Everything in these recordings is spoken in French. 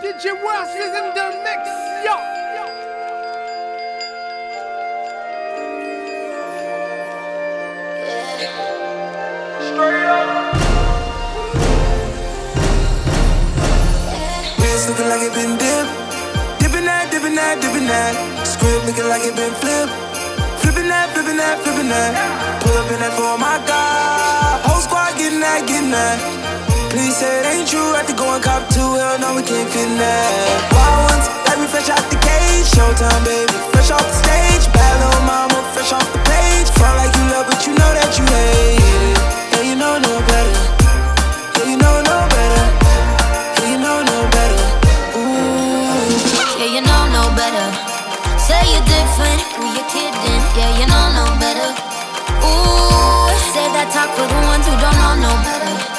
DJ West is in the mix, yo. Wrist looking like it been dipped. Dipping that, dipping that, dipping that. Script looking like it been flipped. Flipping that, flipping that, flipping that. Pull up in that for my God. Whole squad getting that, getting that. Please say it ain't true. Have to go and cop two. Hell no, we can't fit that. Wild ones, like we fresh out the cage. Showtime, baby. Fresh off the stage. Bad little mama, fresh off the page. Front like you love, but you know that you hate it. Yeah, you know no better. Yeah, you know no better. Yeah, you know no better. Ooh. Yeah, you know no better. Say you're different, who you kidding? Yeah, you know no better. Ooh, say that talk for the ones who don't know no better.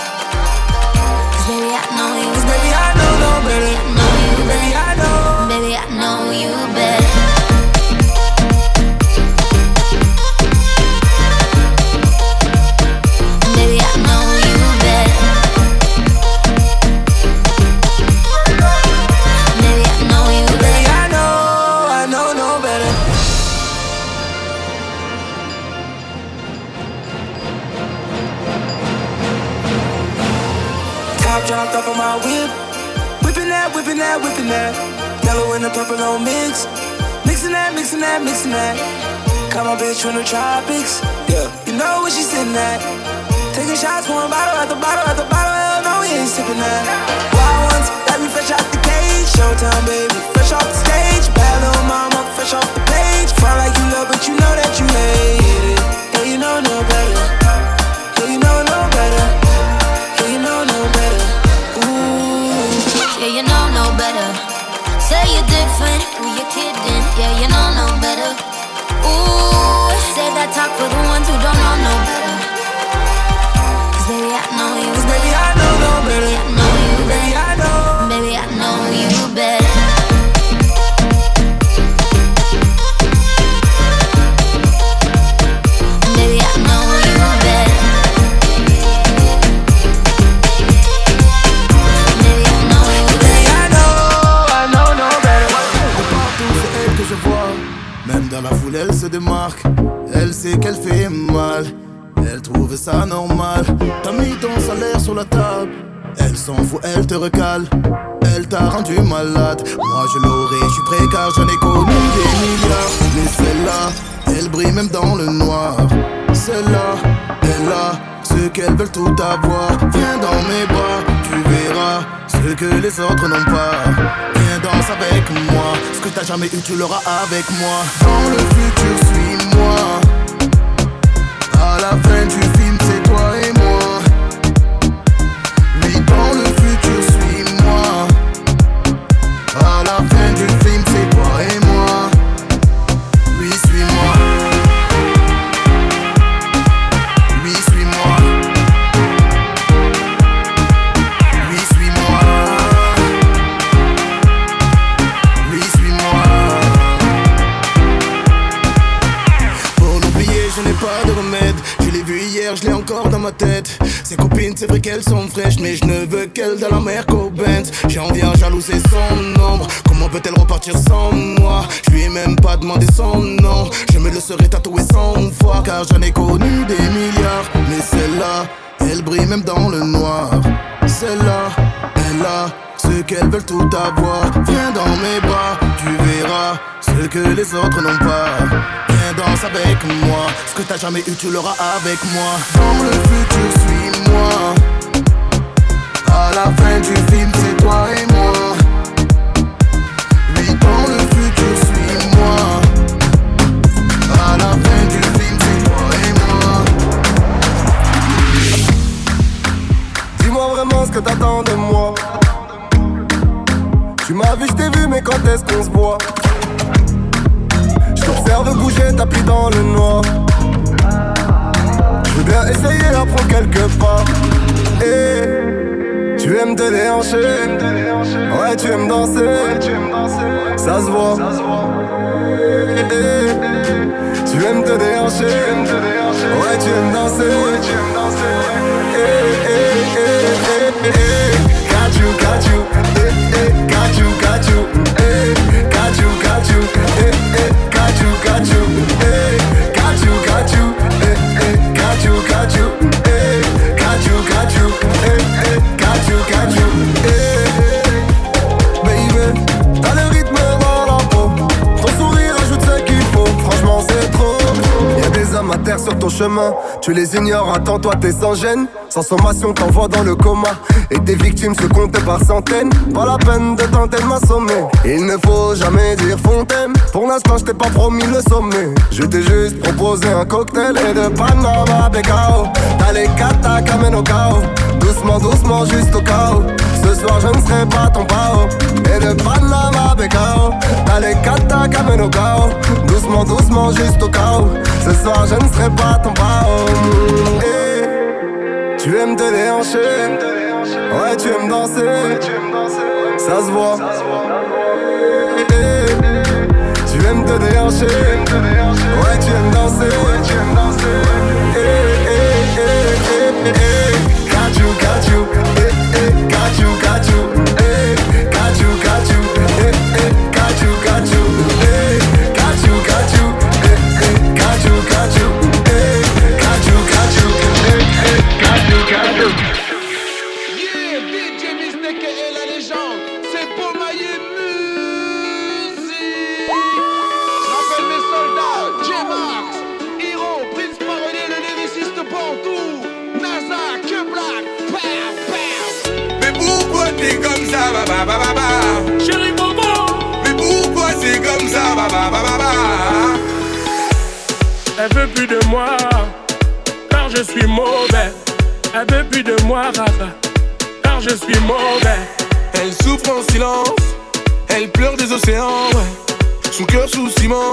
Mixing that. Caught my bitch from the tropics. Yeah, you know where she's sitting at. Taking shots, pouring bottle after bottle after bottle. Hell no, we ain't sipping that. Wild ones, like we fresh out the cage. Showtime, baby. Fresh off the stage. Bad little mama, fresh off the page. Front like you love, but you know that you hate it. Yeah, you know no better. Yeah, you know no better. Yeah, you know no better. Ooh. Yeah, you know no better. Say you're different, that talk for the ones who don't know no better. Cause baby, I know you. Cause baby, I know no better. Baby, I know you Baby. I Elle te recale. Elle t'a rendu malade. Moi je l'aurais, je suis prêt car j'en ai connu des milliards. Mais celle-là, elle brille même dans le noir. Celle-là, elle a ce qu'elles veulent tout avoir. Viens dans mes bras, tu verras ce que les autres n'ont pas. Viens danse avec moi Ce que t'as jamais eu tu l'auras avec moi. Dans le futur suis-moi. À la fin du ma Ses copines c'est vrai qu'elles sont fraîches Mais je ne veux qu'elle dans la mer qu'au Benz J'en viens jaloux c'est son ombre. Comment peut-elle repartir sans moi? Je lui ai même pas demandé son nom. Je me le serais tatoué cent fois Car j'en ai connu des milliards. Mais celle-là elle brille même dans le noir. Celle-là elle a ce qu'elles veulent tout avoir. Viens dans mes bras, tu verras ce que les autres n'ont pas Avec moi, ce que t'as jamais eu tu l'auras avec moi. Dans le futur suis-moi. À la fin du film c'est toi et moi. Oui dans le futur suis-moi. À la fin du film c'est toi et moi. Dis-moi vraiment ce que t'attends de moi. Tu m'as vu, je t'ai vu, mais quand est-ce qu'on se voit? Je t'observe bouger, tapis dans le noir. Je bien essayer, apprendre quelques pas. Et tu aimes te déhancher. Ouais, tu aimes danser. Ça se voit. Eh, Tu aimes te déhancher. Ouais, tu aimes danser. sur ton chemin. Tu les ignores, attends-toi, t'es sans gêne. Sans sommation, t'envoies dans le coma. Et tes victimes se comptent par centaines. Pas la peine de tenter de m'assommer. Il ne faut jamais dire fontaine. Pour l'instant, je t'ai pas promis le sommet. Je t'ai juste proposé un cocktail et de Panama Becao. T'as les kata au chaos. Doucement, doucement, juste au chaos. Ce soir, je ne serai pas ton pao. Et de Panama Becao. T'as les kata au chaos. Doucement, doucement, juste au chaos. Ce soir, je ne serai pas ton pao. Tu aimes te déhancher, ouais tu aimes danser, ça se voit. Tu aimes te déhancher, ouais tu aimes danser, Got you, got you, got you, got you, Elle veut plus de moi, car je suis mauvais. Elle veut plus de moi, Rafa, car je suis mauvais. Elle souffre en silence, elle pleure des océans, ouais. Son cœur sous ciment,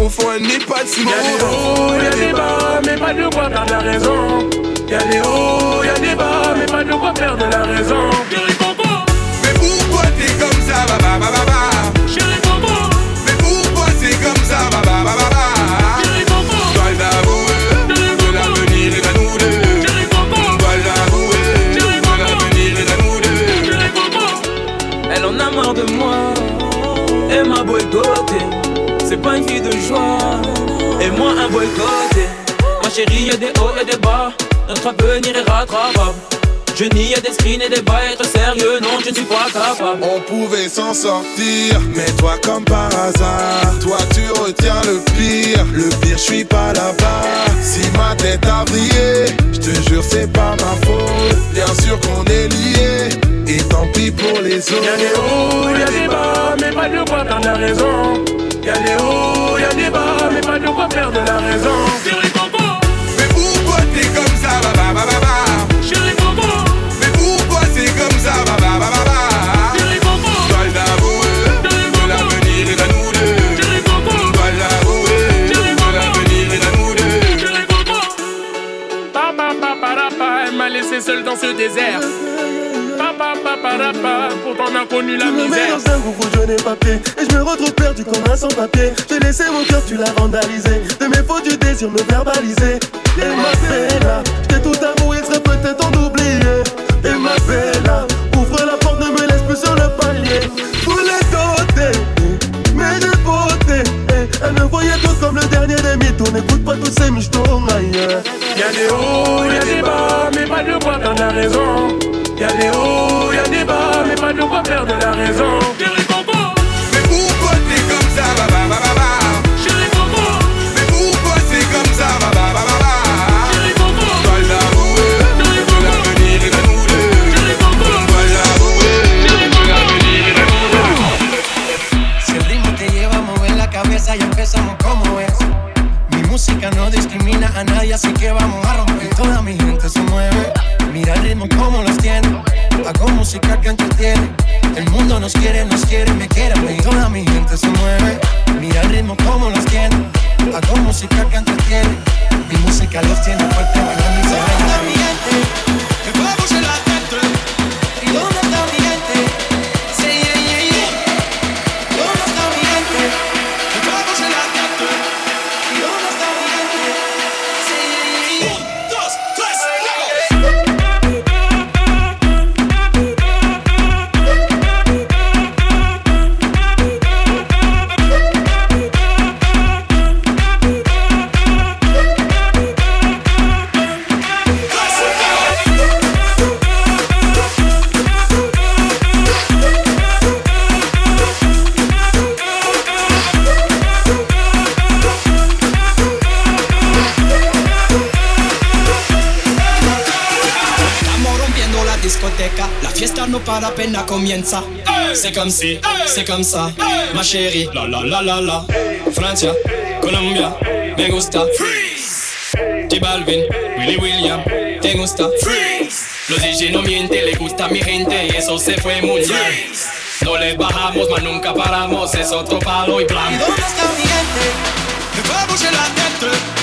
au fond elle n'est pas de ciment. Y'a des hauts, y'a des bas, mais pas de quoi perdre la raison. Y'a des hauts, y'a des bas, mais pas de quoi perdre la raison. Chérie Mais pourquoi t'es comme ça, ba ba ba ba ba elle en a marre de moi, et ma boycottée, c'est pas une fille de joie, et moi un boycotté. ma chérie y'a des hauts et des bas, notre avenir est rattrapable. Je nie, y'a des screens et des bas, être sérieux, non, je ne suis pas capable. On pouvait s'en sortir, mais toi comme par hasard, toi tu retiens le pire. Le pire, je suis pas là-bas. Si ma tête a brillé, je te jure c'est pas ma faute. Bien sûr qu'on est liés, et tant pis pour les Y'a des autres. hauts, y'a des bas, mais pas de quoi perdre la raison. Y'a des hauts, y'a des bas, mais pas de quoi perdre la raison. Mais pourquoi t'es comme ça, ba ba ba ba ba seul dans ce désert. Papa, papa, pourtant on a connu la Je me mets misère. dans un groupe où je n'ai pas pied Et je me retrouve perdu comme un sans-papier J'ai laissé mon cœur, tu l'as vandalisé. De mes fautes, du désir me verbaliser. Et ma je t'ai tout avoué, serait peut-être temps d'oublier Et ma bella, ouvre la porte, ne me laisse plus sur le palier Voulais doter, mais j'ai voté Eh, Elle me voyait tout comme le dernier mythos N'écoute pas tous ces michtos ailleurs Y'a des hauts, y'a des bas, mais pas de quoi perdre la raison. Y'a des hauts, y'a des bas, mais pas de quoi perdre la raison. Comme si, c'est comme ça, ma chérie. La la la la la. Francia, Colombia, me gusta. Freeze. J Balvin, Willy William, te gusta. Freeze. Los DJ no mienten, le gusta a mi gente y eso se fue muy bien. No les bajamos, mas nunca paramos, es otro palo y plan. ¿Y dónde está mi gente? La tête.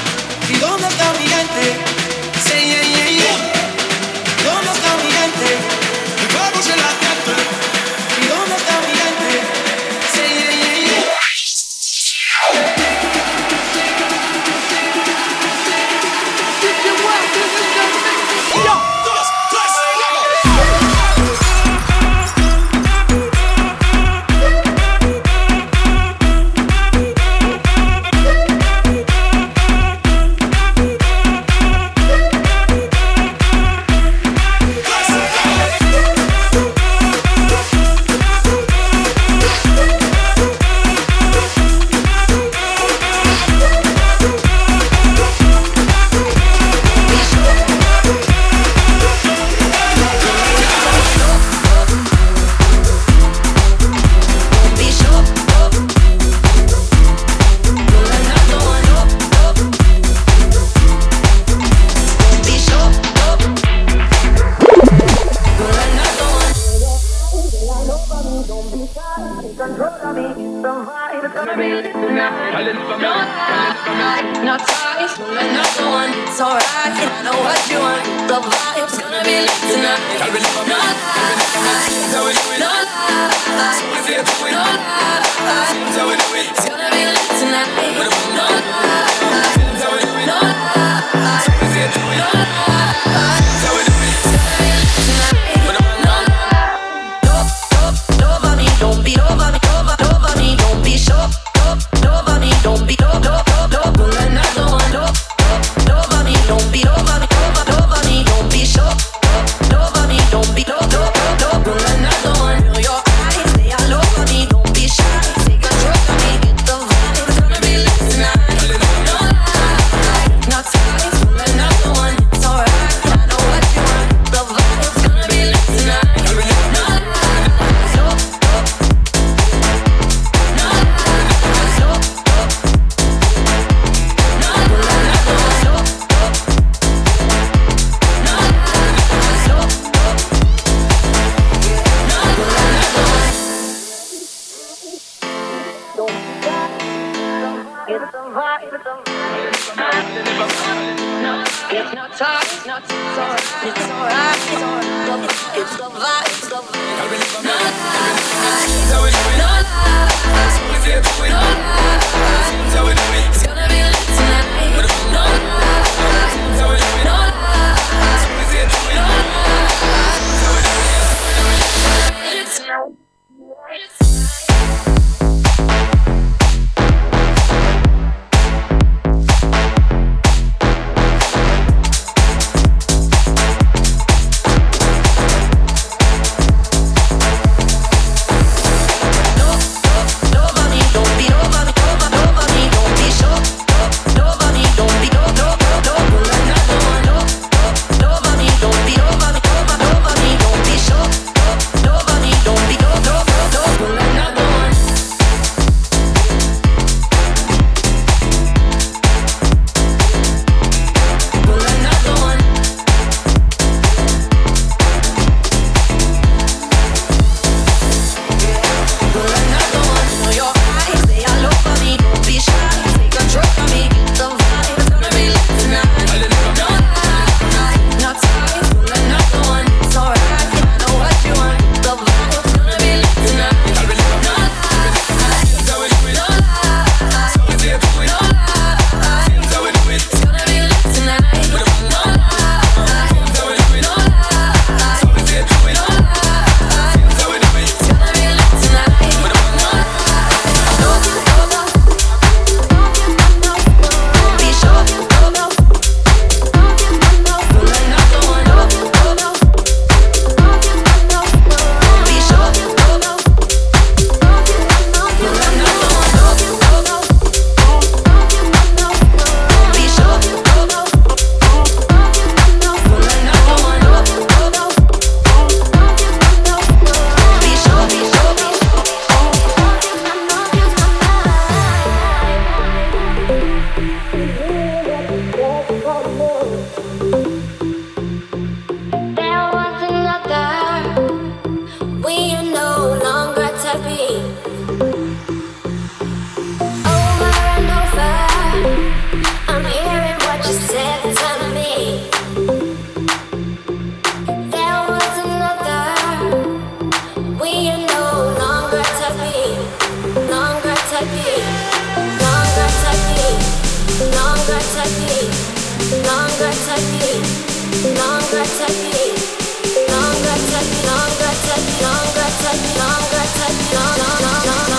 As you want me to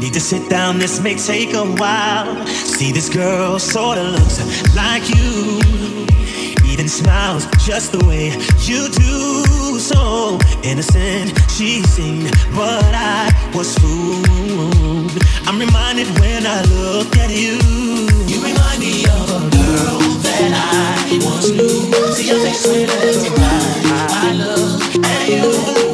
Need to sit down, this may take a while. See, this girl sorta looks like you. Even smiles just the way you do. So innocent, she seemed, but I was fooled. I'm reminded when I look at you. You remind me of a girl that I once knew. See your face when little time I look at you.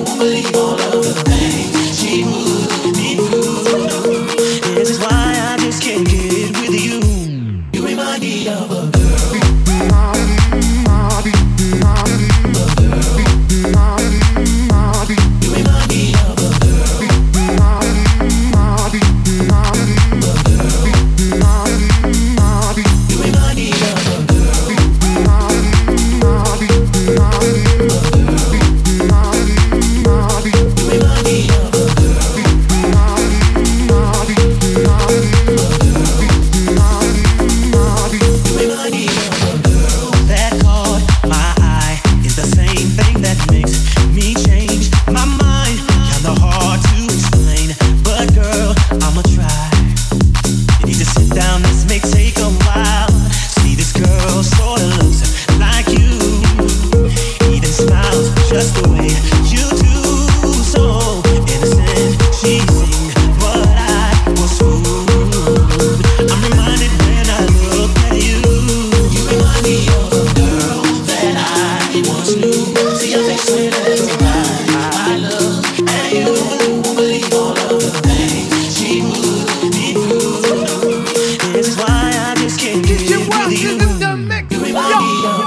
Welcome to the mix. Yo.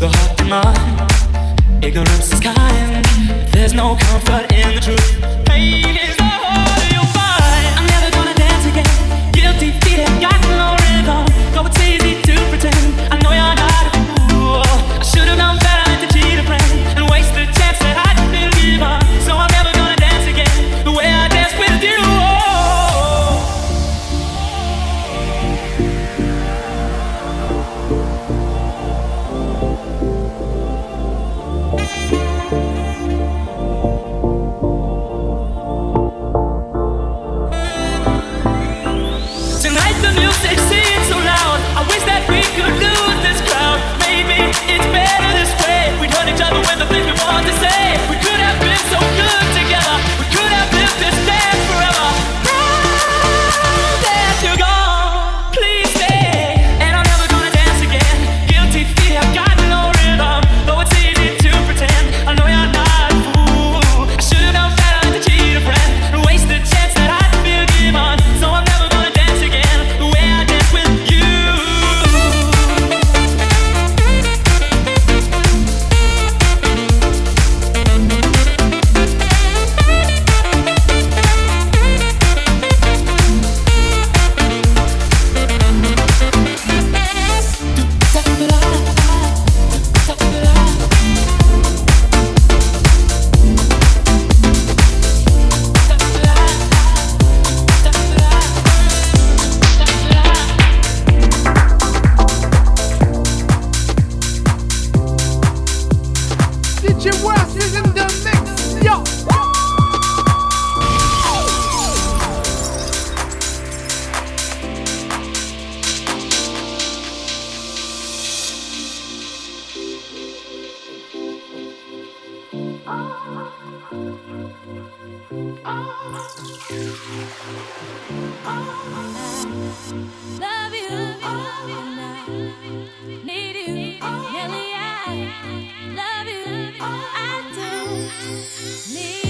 the heart and mind. Ignorance is kind. There's no comfort in the truth. Pain love you, I do. Need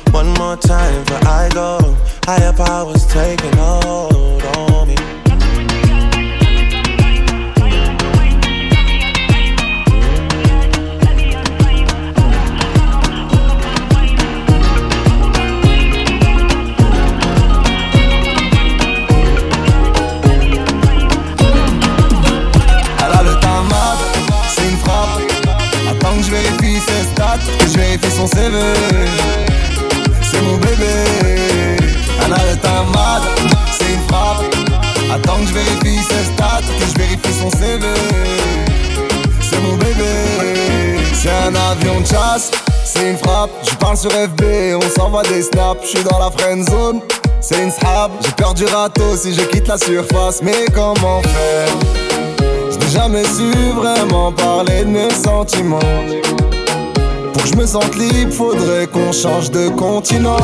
One more time before I go. Higher powers taking hold on me. C'est une frappe. Attends que je vérifie ses stats, que je vérifie son CV. C'est mon bébé. Elle a le tamat, c'est une frappe. Attends que je vérifie ses stats, que je vérifie son CV. C'est mon bébé. C'est un avion de chasse, c'est une frappe. Je parle sur FB, on s'envoie des snaps. Je suis dans la friend zone. C'est une srab, j'ai peur du râteau si je quitte la surface. Mais comment faire? Je n'ai jamais su vraiment parler de mes sentiments. Pour je me sente libre, faudrait qu'on change de continent.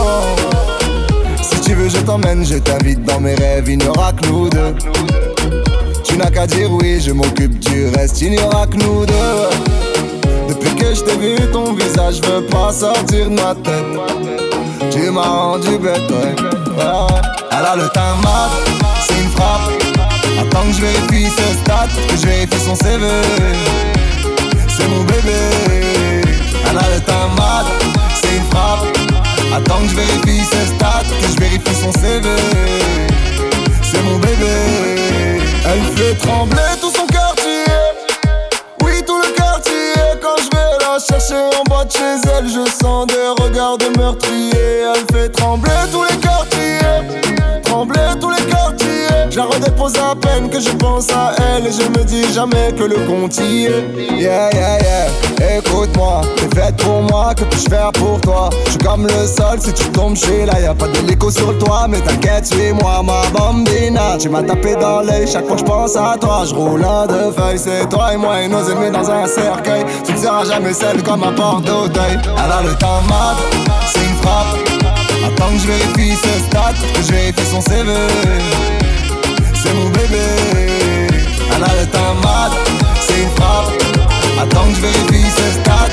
Si tu veux, je t'emmène, je t'invite dans mes rêves, il n'y aura que nous deux. Tu n'as qu'à dire oui, je m'occupe du reste, il n'y aura que nous deux. Depuis que je t'ai vu, ton visage veut pas sortir de ma tête. Tu m'as rendu bête, ouais. Ouais, ouais. Elle a le mat, c'est une frappe. Attends que je vérifie ses stats, que je vérifie son CV. C'est mon bébé. Elle a teint mat, c'est une frappe. Attends que je vérifie ses stats, que je vérifie son CV. C'est mon bébé. Elle fait trembler tout son quartier. Oui, tout le quartier. Quand je vais la chercher en bas de chez elle, je sens des regards de meurtrier. Elle fait trembler tous les quartiers. Je la redépose à peine que je pense à elle. Et je me dis jamais que le compte y est. Yeah, yeah, yeah. Écoute-moi, t'es faite pour moi. Que puis-je faire pour toi? Je suis comme le sol, si tu tombes, suis là. Y'a pas d'hélico sur le toit, mais t'inquiète, suis-moi, ma bambina. Tu m'as tapé dans l'œil chaque fois que je pense à toi. Je roule un de feuilles, c'est toi et moi et nos ennemis dans un cercueil. Tu ne seras jamais celle comme un porte d'Auteuil. Elle a le temps mat, c'est une frappe. Attends que je vérifie ses stats, que je vérifie son CV. C'est mon bébé. Elle a le temps mat, c'est une frappe. Attends que je vérifie ses stats,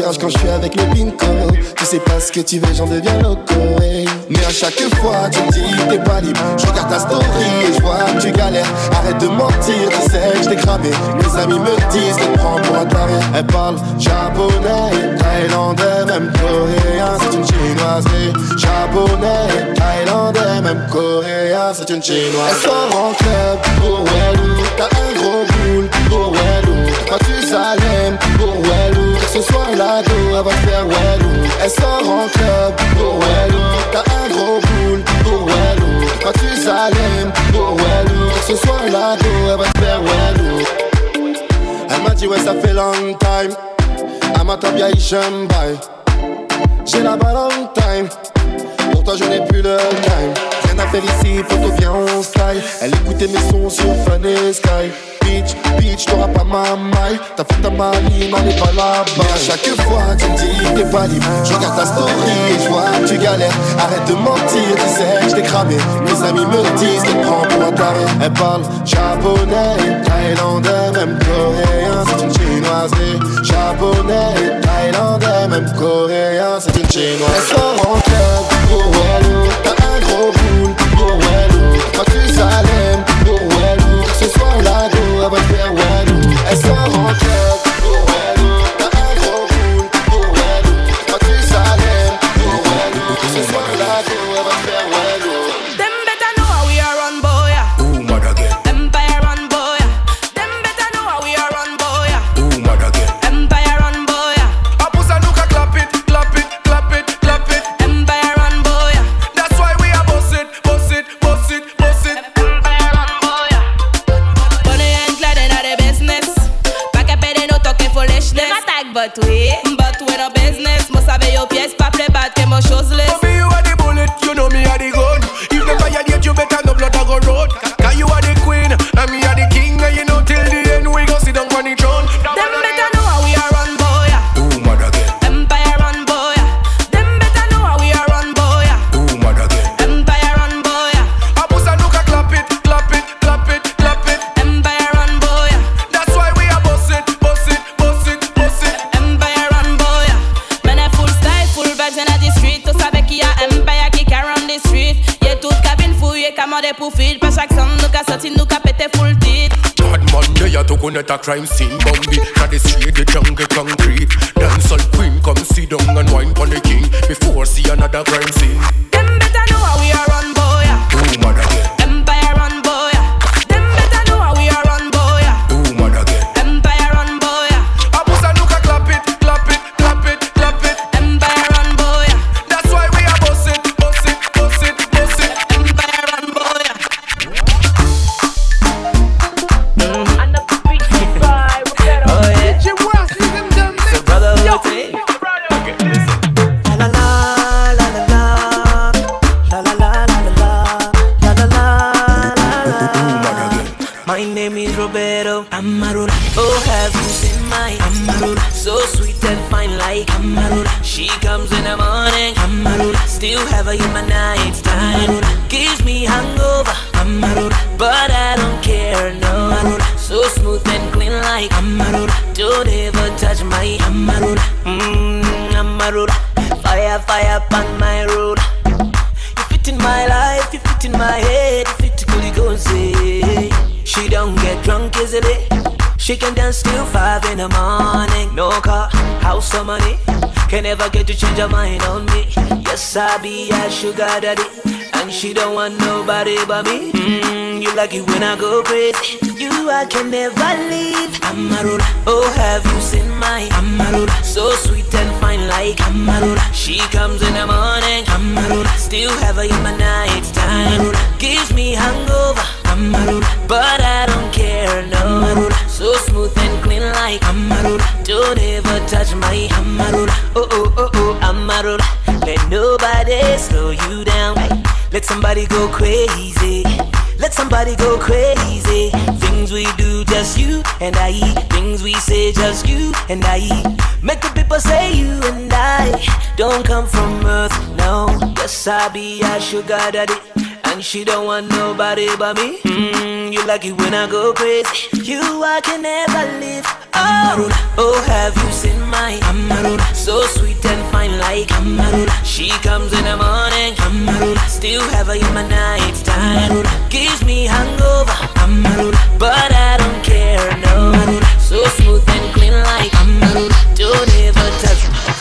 Quand je suis avec mes pinko Tu sais pas ce que tu veux, j'en deviens loco hey. Mais à chaque fois tu me dis t'es pas libre. Je regarde ta story et je vois que tu galères. Arrête de mentir, tu sais que je t'ai cramé Mes amis me disent te prends pour un taré. Elle parle japonais, thaïlandais, même coréen C'est une chinoise. Japonais, thaïlandais, même coréen C'est une chinoise. Elle sort en club oh pour Wellou T'as un gros boule oh pour Wellou Toi tu oh ce soir la go, elle va te faire wellou. Elle sort en club pour wellou. T'as un gros boule pour oh wellou. Quand tu s'allumes pour wellou. Ce soir la go, elle va te faire wellou. Elle m'a dit ouais ça fait long time. Amatabia Ishembai J'ai la balle on time Pour toi je n'ai plus le time. Rien à faire ici, faut que bien on style. Elle écoutait mes sons sur Fan et Sky. Bitch, bitch, t'auras pas ma maille. T'as fait ta manie, n'allez pas là-bas. Chaque fois, tu me dis que t'es pas libre. Je regarde ta story et je vois que tu galères. Arrête de mentir, tu sais, je t'ai cramé. Mes amis me disent qu'elle prend pour un taré. Elle parle japonais, thaïlandais, même coréen. C'est une chinoise et japonais, thaïlandais, même coréen, c'est une chinoise. Elle sort en club oh pour Wallou, oh. t'as un gros boule oh pour Wallou. Patrice Salem pour Wallou, ce soir la go, elle va faire Wallou. Elle sort en club. A crime scene To change her mind on me. Yes, I be a sugar daddy. And she don't want nobody but me. Mm, you like it when I go crazy. You, I can never leave. Amarula, oh, have you seen my Amarula? So sweet and fine like Amarula. She comes in the morning. Amarula, still have her in my night time. Gives me hangover. Amarula, but I don't care, no. Amarula, so smooth clean like Amarula. Don't ever touch my Amarula. Oh, oh, oh, oh, Amarula. Let nobody slow you down. Let somebody go crazy. Let somebody go crazy. Things we do, just you and I. Things we say, just you and I. Make the people say you and I don't come from earth, no. Yes, I be a sugar daddy. And she don't want nobody but me. Mm, you like it when I go crazy. You, I can never live. Oh, oh, have you seen my Amarula? So sweet and fine like Amarula. She comes in the morning. Amarula. Still have her in my night time. Gives me hangover. Amarula. But I don't care, no. So smooth and clean like Amarula. Don't ever touch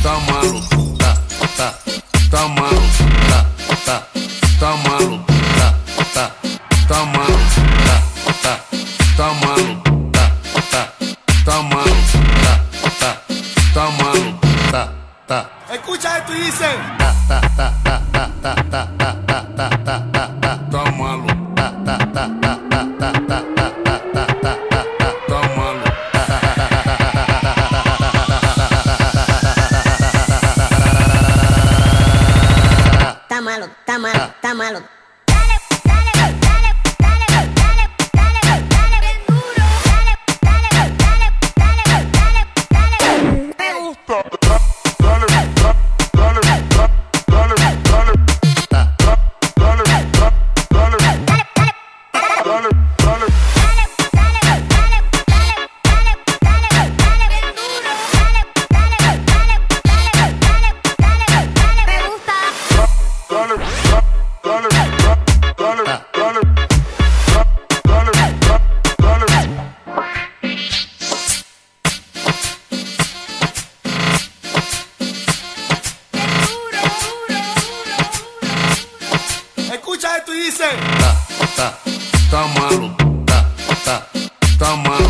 Está malo, está, está. malo, está, está, está malo.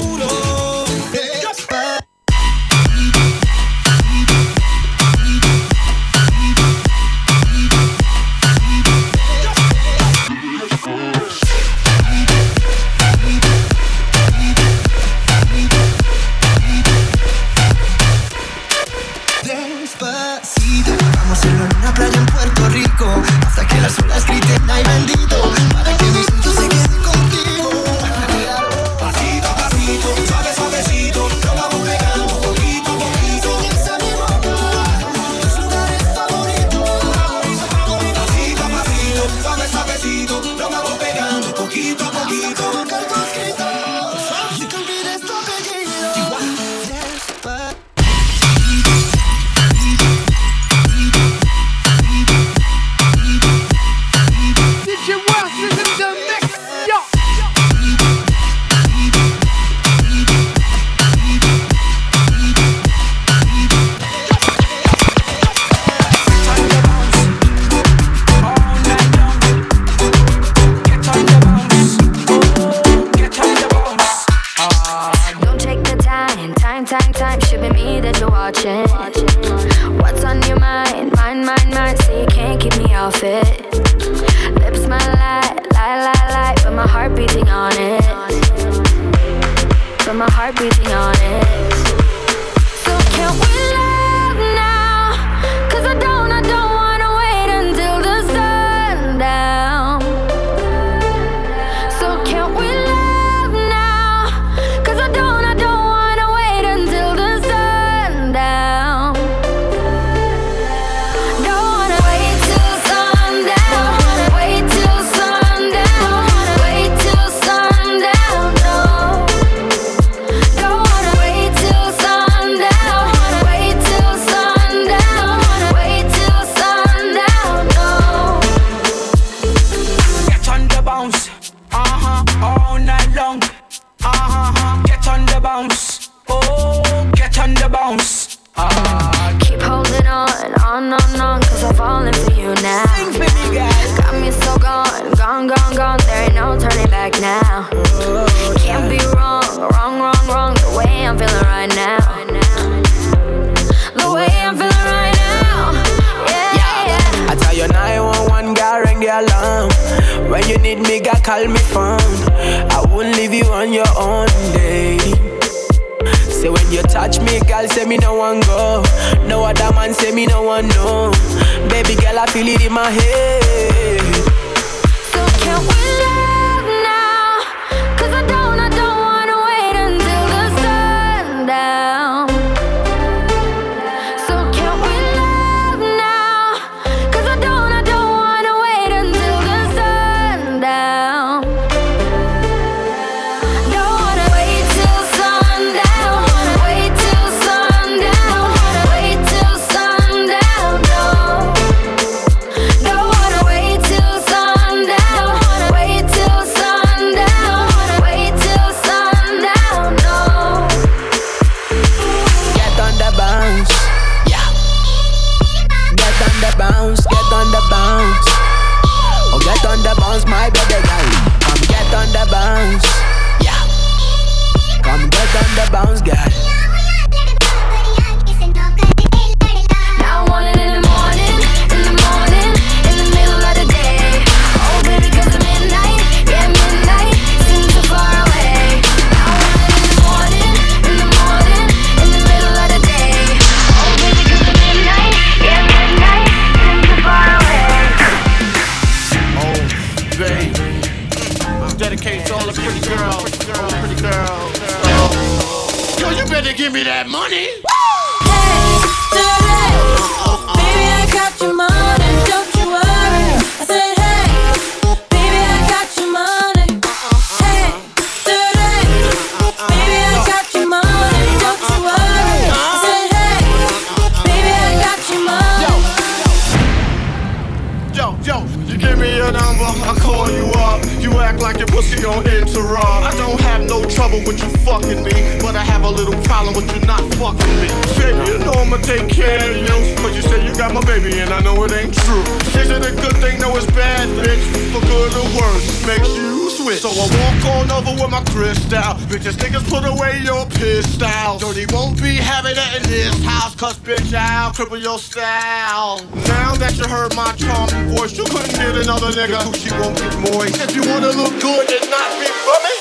My head. Give me that money. Put away your pistol. Dirty won't be having it in this house, cause bitch, I'll cripple your style. Now that you heard my charming voice, you couldn't get another nigga who she won't get moist. If you wanna look good and not be bummy,